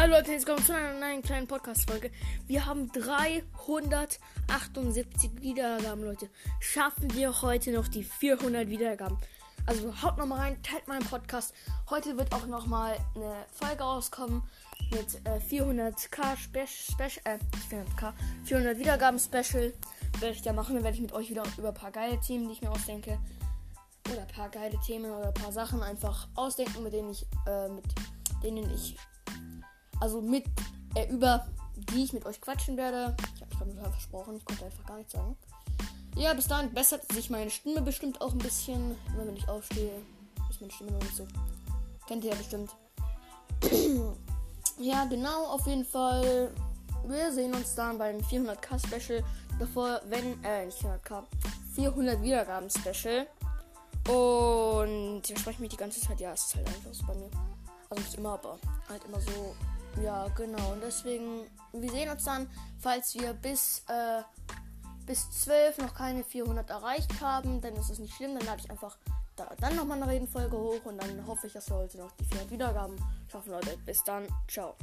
Hallo Leute, jetzt kommen zu einer neuen kleinen Podcast-Folge. Wir haben 378 Wiedergaben, Leute. Schaffen wir heute noch die 400 Wiedergaben? Also haut nochmal rein, teilt meinen Podcast. Heute wird auch nochmal eine Folge rauskommen mit äh, 400k Special, äh, 400k, 400 Wiedergaben Special. Werde ich da machen, dann werde ich mit euch wieder über ein paar geile Themen, die ich mir ausdenke. Oder ein paar geile Themen oder ein paar Sachen einfach ausdenken, mit denen ich, äh, mit denen ich also mit, äh, über die ich mit euch quatschen werde. Ich habe es gerade versprochen, ich konnte einfach gar nichts sagen. Ja, bis dahin bessert sich meine Stimme bestimmt auch ein bisschen. Immer wenn ich aufstehe, ist meine Stimme noch nicht so. Kennt ihr ja bestimmt. ja, genau, auf jeden Fall. Wir sehen uns dann beim 400k Special. Davor, wenn, äh, nicht 400k, 400 Wiedergaben Special. Und ich spreche mich die ganze Zeit, ja, es ist halt einfach so bei mir. Also nicht immer, aber halt immer so ja, genau. Und deswegen, wir sehen uns dann, falls wir bis, äh, bis 12 noch keine 400 erreicht haben, dann ist es nicht schlimm, dann lade ich einfach da, dann nochmal eine Redenfolge hoch und dann hoffe ich, dass wir heute noch die 400 Wiedergaben schaffen, Leute. Bis dann, ciao.